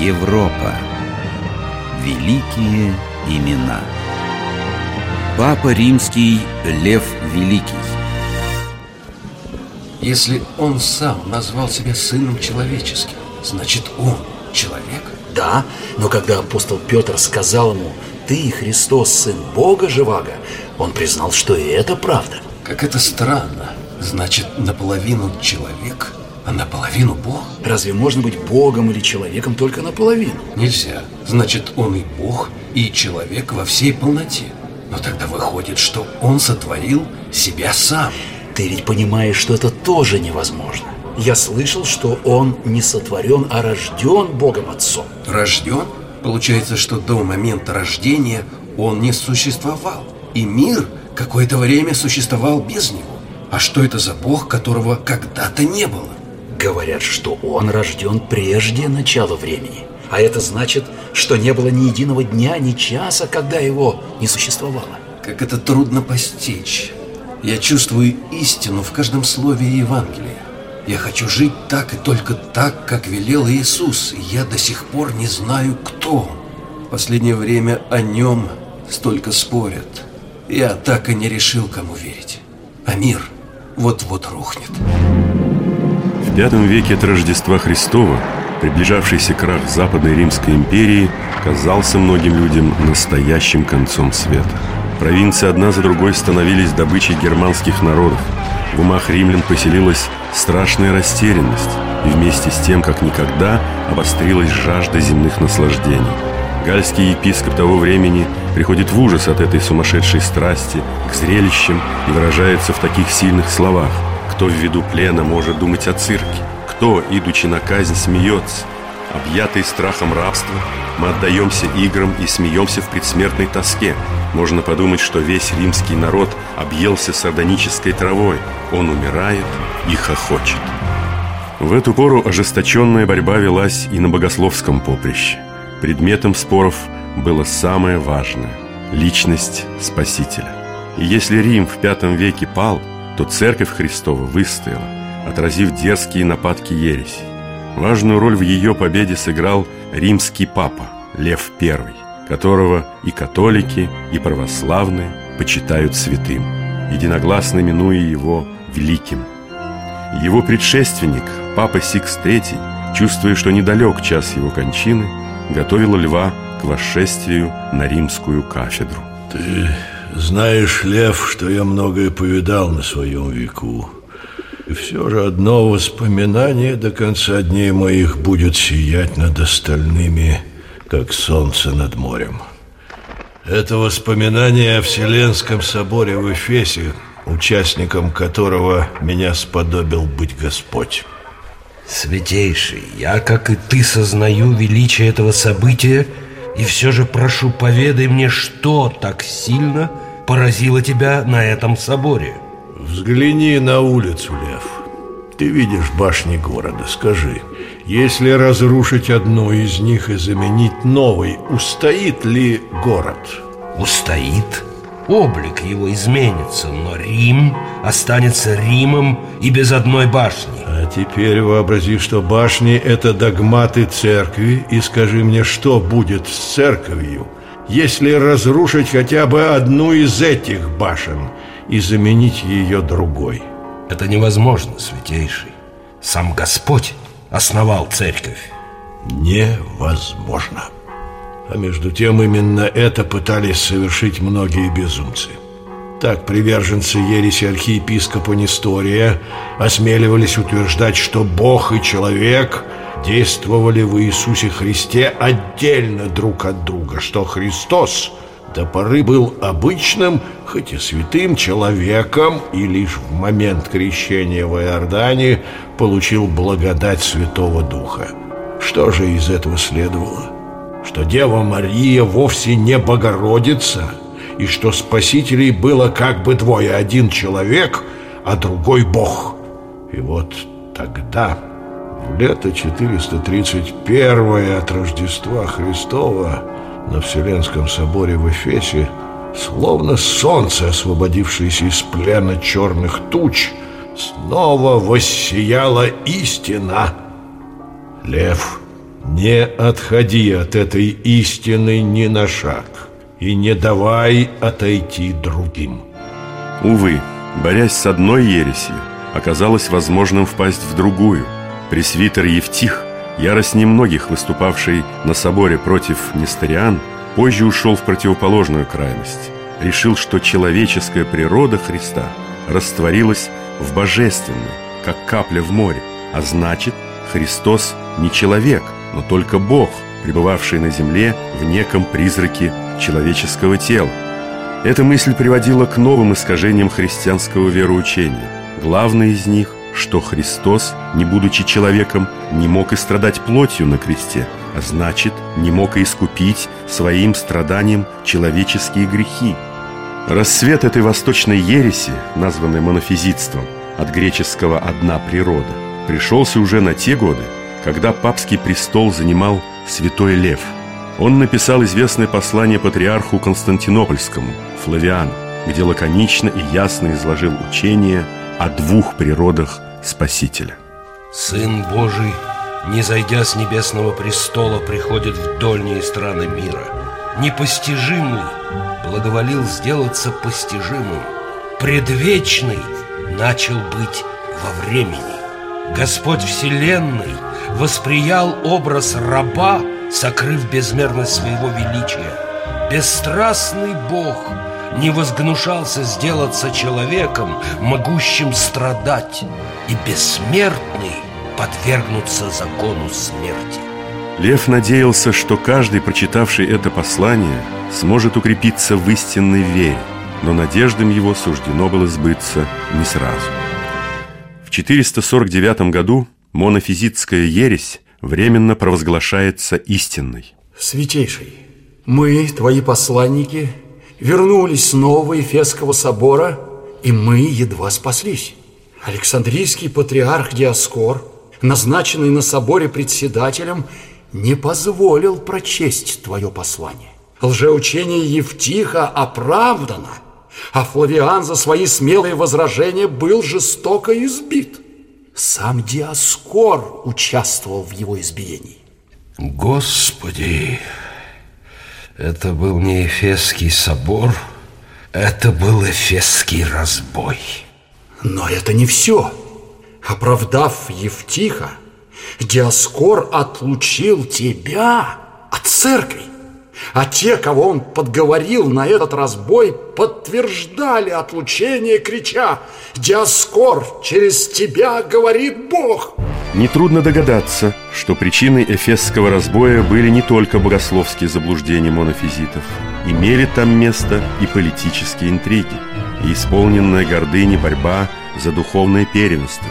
Европа. Великие имена. Папа Римский Лев Великий. Если он сам назвал себя сыном человеческим, значит он человек? Да, но когда апостол Петр сказал ему «Ты, Христос, сын Бога живаго», он признал, что и это правда. Как это странно. Значит, наполовину человек, а наполовину Бог? Разве можно быть Богом или человеком только наполовину? Нельзя. Значит, он и Бог, и человек во всей полноте. Но тогда выходит, что он сотворил себя сам. Ты ведь понимаешь, что это тоже невозможно. Я слышал, что он не сотворен, а рожден Богом Отцом. Рожден? Получается, что до момента рождения он не существовал. И мир какое-то время существовал без него. А что это за бог, которого когда-то не было? Говорят, что он рожден прежде начала времени. А это значит, что не было ни единого дня, ни часа, когда его не существовало. Как это трудно постичь. Я чувствую истину в каждом слове Евангелия. Я хочу жить так и только так, как велел Иисус, и я до сих пор не знаю, кто он. В последнее время о нем столько спорят. Я так и не решил, кому верить. А мир – вот-вот рухнет. В V веке от Рождества Христова приближавшийся крах Западной Римской империи казался многим людям настоящим концом света. Провинции одна за другой становились добычей германских народов. В умах римлян поселилась страшная растерянность, и вместе с тем, как никогда, обострилась жажда земных наслаждений. Гальский епископ того времени приходит в ужас от этой сумасшедшей страсти к зрелищам и выражается в таких сильных словах. Кто в виду плена может думать о цирке? Кто, идучи на казнь, смеется? Объятый страхом рабства, мы отдаемся играм и смеемся в предсмертной тоске. Можно подумать, что весь римский народ объелся сардонической травой. Он умирает и хохочет. В эту пору ожесточенная борьба велась и на богословском поприще. Предметом споров было самое важное – личность Спасителя. И если Рим в V веке пал, то Церковь Христова выстояла, отразив дерзкие нападки ереси. Важную роль в ее победе сыграл римский папа Лев I, которого и католики, и православные почитают святым, единогласно минуя его великим. Его предшественник, папа Сикс III, чувствуя, что недалек час его кончины, готовила льва к восшествию на римскую кафедру. Ты знаешь, Лев, что я многое повидал на своем веку. И все же одно воспоминание до конца дней моих будет сиять над остальными, как солнце над морем. Это воспоминание о Вселенском соборе в Эфесе, участником которого меня сподобил быть Господь. Святейший, я, как и ты, сознаю величие этого события И все же прошу, поведай мне, что так сильно поразило тебя на этом соборе Взгляни на улицу, Лев Ты видишь башни города, скажи Если разрушить одну из них и заменить новой Устоит ли город? Устоит? облик его изменится, но Рим останется Римом и без одной башни. А теперь вообрази, что башни – это догматы церкви, и скажи мне, что будет с церковью, если разрушить хотя бы одну из этих башен и заменить ее другой? Это невозможно, святейший. Сам Господь основал церковь. Невозможно. А между тем именно это пытались совершить многие безумцы. Так приверженцы ереси архиепископа Нестория осмеливались утверждать, что Бог и человек действовали в Иисусе Христе отдельно друг от друга, что Христос до поры был обычным, хоть и святым человеком, и лишь в момент крещения в Иордане получил благодать Святого Духа. Что же из этого следовало? что Дева Мария вовсе не Богородица, и что спасителей было как бы двое, один человек, а другой Бог. И вот тогда, лето 431 от Рождества Христова, на Вселенском соборе в Эфесе, словно солнце, освободившееся из плена черных туч, снова воссияла истина. Лев Не отходи от этой истины ни на шаг и не давай отойти другим. Увы, борясь с одной ересью, оказалось возможным впасть в другую. Пресвитер Евтих, ярость немногих выступавший на соборе против Несториан, позже ушел в противоположную крайность. Решил, что человеческая природа Христа растворилась в божественной, как капля в море, а значит, Христос не человек, но только Бог, пребывавший на земле в неком призраке человеческого тела. Эта мысль приводила к новым искажениям христианского вероучения. Главное из них, что Христос, не будучи человеком, не мог и страдать плотью на кресте, а значит, не мог и искупить своим страданием человеческие грехи. Рассвет этой восточной ереси, названной монофизитством, от греческого «одна природа», пришелся уже на те годы, когда папский престол занимал святой Лев. Он написал известное послание патриарху Константинопольскому, Флавиану, где лаконично и ясно изложил учение о двух природах Спасителя. Сын Божий, не зайдя с небесного престола, приходит в дольние страны мира. Непостижимый благоволил сделаться постижимым. Предвечный начал быть во времени. Господь Вселенной восприял образ раба, сокрыв безмерность своего величия. Бесстрастный Бог не возгнушался сделаться человеком, могущим страдать, и бессмертный подвергнуться закону смерти. Лев надеялся, что каждый, прочитавший это послание, сможет укрепиться в истинной вере, но надеждам его суждено было сбыться не сразу. В 449 году монофизитская ересь временно провозглашается истинной. Святейший, мы, твои посланники, вернулись снова Ефесского собора, и мы едва спаслись. Александрийский патриарх Диаскор, назначенный на соборе председателем, не позволил прочесть твое послание. Лжеучение Евтиха оправдано, а Флавиан за свои смелые возражения был жестоко избит. Сам Диаскор участвовал в его избиении. Господи, это был не Эфесский собор, это был Эфесский разбой. Но это не все. Оправдав Евтиха, Диаскор отлучил тебя от церкви. А те, кого он подговорил на этот разбой, подтверждали отлучение, крича «Диаскор, через тебя говорит Бог!» Нетрудно догадаться, что причиной эфесского разбоя были не только богословские заблуждения монофизитов. Имели там место и политические интриги, и исполненная гордыни борьба за духовное первенство.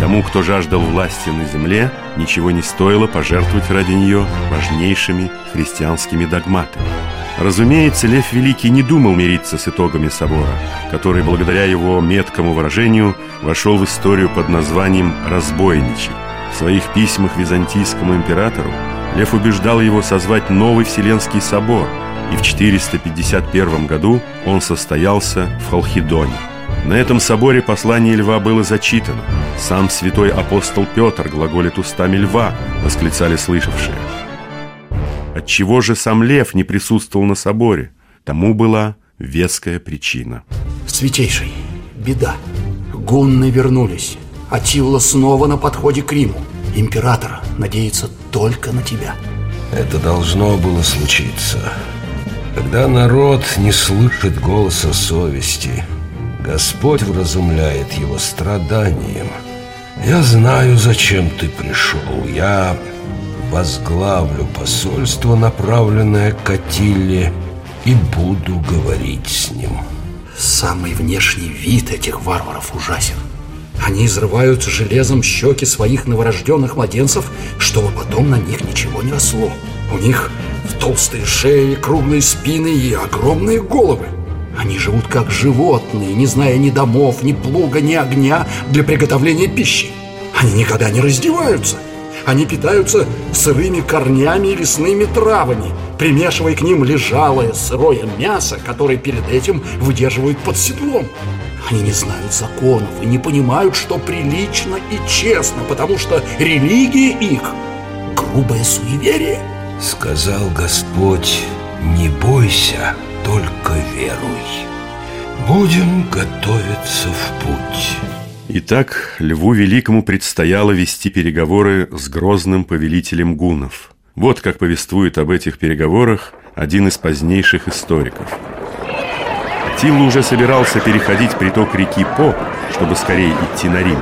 Тому, кто жаждал власти на земле, ничего не стоило пожертвовать ради нее важнейшими христианскими догматами. Разумеется, Лев Великий не думал мириться с итогами собора, который, благодаря его меткому выражению, вошел в историю под названием «разбойничий». В своих письмах византийскому императору Лев убеждал его созвать новый Вселенский собор, и в 451 году он состоялся в Халхидоне. На этом соборе послание льва было зачитано. Сам святой апостол Петр глаголит устами льва, восклицали слышавшие. Отчего же сам лев не присутствовал на соборе? Тому была веская причина. Святейший, беда. Гунны вернулись. Атилла снова на подходе к Риму. Император надеется только на тебя. Это должно было случиться. Когда народ не слышит голоса совести, Господь вразумляет его страданием. Я знаю, зачем ты пришел. Я возглавлю посольство, направленное к Атилле, и буду говорить с ним. Самый внешний вид этих варваров ужасен. Они изрывают железом щеки своих новорожденных младенцев, чтобы потом на них ничего не росло. У них толстые шеи, круглые спины и огромные головы. Они живут как животные, не зная ни домов, ни плуга, ни огня для приготовления пищи. Они никогда не раздеваются. Они питаются сырыми корнями и лесными травами, примешивая к ним лежалое сырое мясо, которое перед этим выдерживают под седлом. Они не знают законов и не понимают, что прилично и честно, потому что религия их – грубое суеверие? Сказал Господь, не бойся, только веруй. Будем готовиться в путь. Итак, Льву Великому предстояло вести переговоры с грозным повелителем гунов. Вот как повествует об этих переговорах один из позднейших историков. Тилл уже собирался переходить приток реки По, чтобы скорее идти на Рим.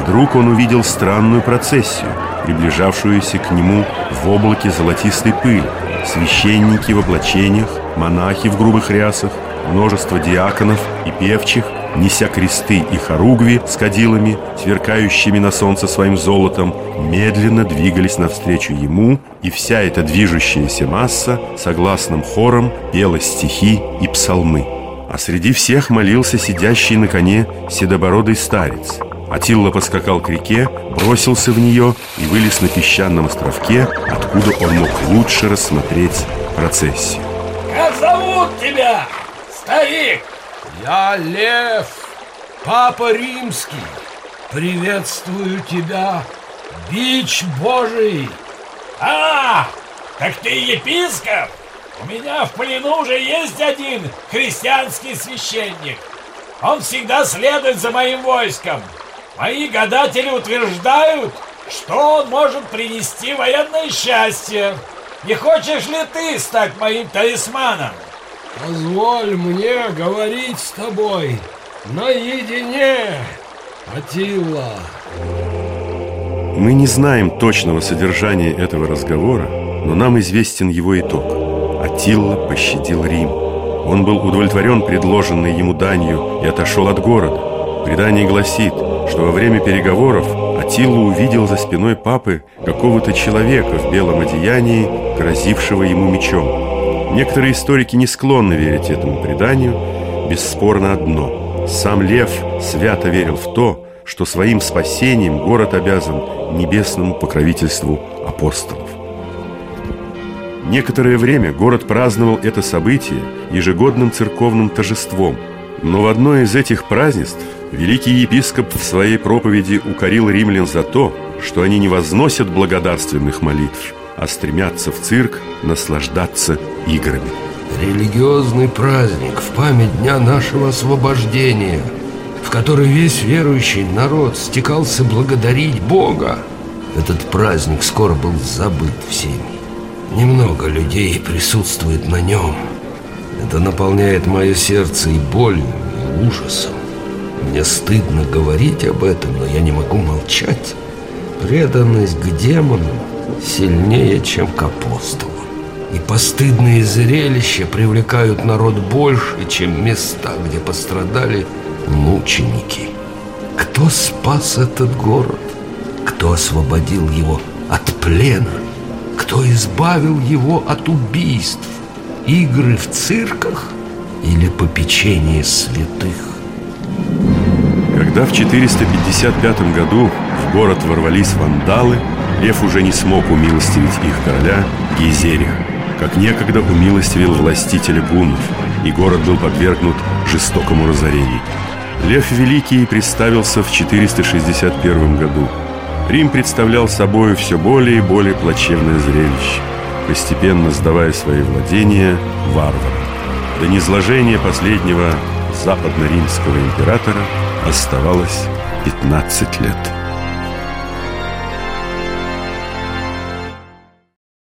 Вдруг он увидел странную процессию, приближавшуюся к нему в облаке золотистой пыли. Священники в облачениях, монахи в грубых рясах, множество диаконов и певчих – неся кресты и хоругви с кадилами, сверкающими на солнце своим золотом, медленно двигались навстречу ему, и вся эта движущаяся масса согласным хором пела стихи и псалмы. А среди всех молился сидящий на коне седобородый старец. Атилла поскакал к реке, бросился в нее и вылез на песчаном островке, откуда он мог лучше рассмотреть процессию. Как зовут тебя, старик? Я Лев, Папа Римский. Приветствую тебя, бич Божий. А, так ты епископ? У меня в плену уже есть один христианский священник. Он всегда следует за моим войском. Мои гадатели утверждают, что он может принести военное счастье. Не хочешь ли ты стать моим талисманом? Позволь мне говорить с тобой наедине, Атилла. Мы не знаем точного содержания этого разговора, но нам известен его итог. Атилла пощадил Рим. Он был удовлетворен предложенной ему данью и отошел от города. Предание гласит, что во время переговоров Атилла увидел за спиной папы какого-то человека в белом одеянии, грозившего ему мечом. Некоторые историки не склонны верить этому преданию. Бесспорно одно. Сам Лев свято верил в то, что своим спасением город обязан небесному покровительству апостолов. Некоторое время город праздновал это событие ежегодным церковным торжеством. Но в одно из этих празднеств великий епископ в своей проповеди укорил римлян за то, что они не возносят благодарственных молитв – а стремятся в цирк наслаждаться играми. Религиозный праздник в память дня нашего освобождения, в который весь верующий народ стекался благодарить Бога. Этот праздник скоро был забыт всеми. Немного людей присутствует на нем. Это наполняет мое сердце и болью, и ужасом. Мне стыдно говорить об этом, но я не могу молчать. Преданность к демонам сильнее, чем к апостолам. И постыдные зрелища привлекают народ больше, чем места, где пострадали мученики. Кто спас этот город? Кто освободил его от плена? Кто избавил его от убийств? Игры в цирках или попечение святых? Когда в 455 году в город ворвались вандалы, Лев уже не смог умилостивить их короля Гейзериха, как некогда умилостивил властителя гуннов, и город был подвергнут жестокому разорению. Лев Великий представился в 461 году. Рим представлял собой все более и более плачевное зрелище, постепенно сдавая свои владения варварам. До низложения последнего западно-римского императора оставалось 15 лет.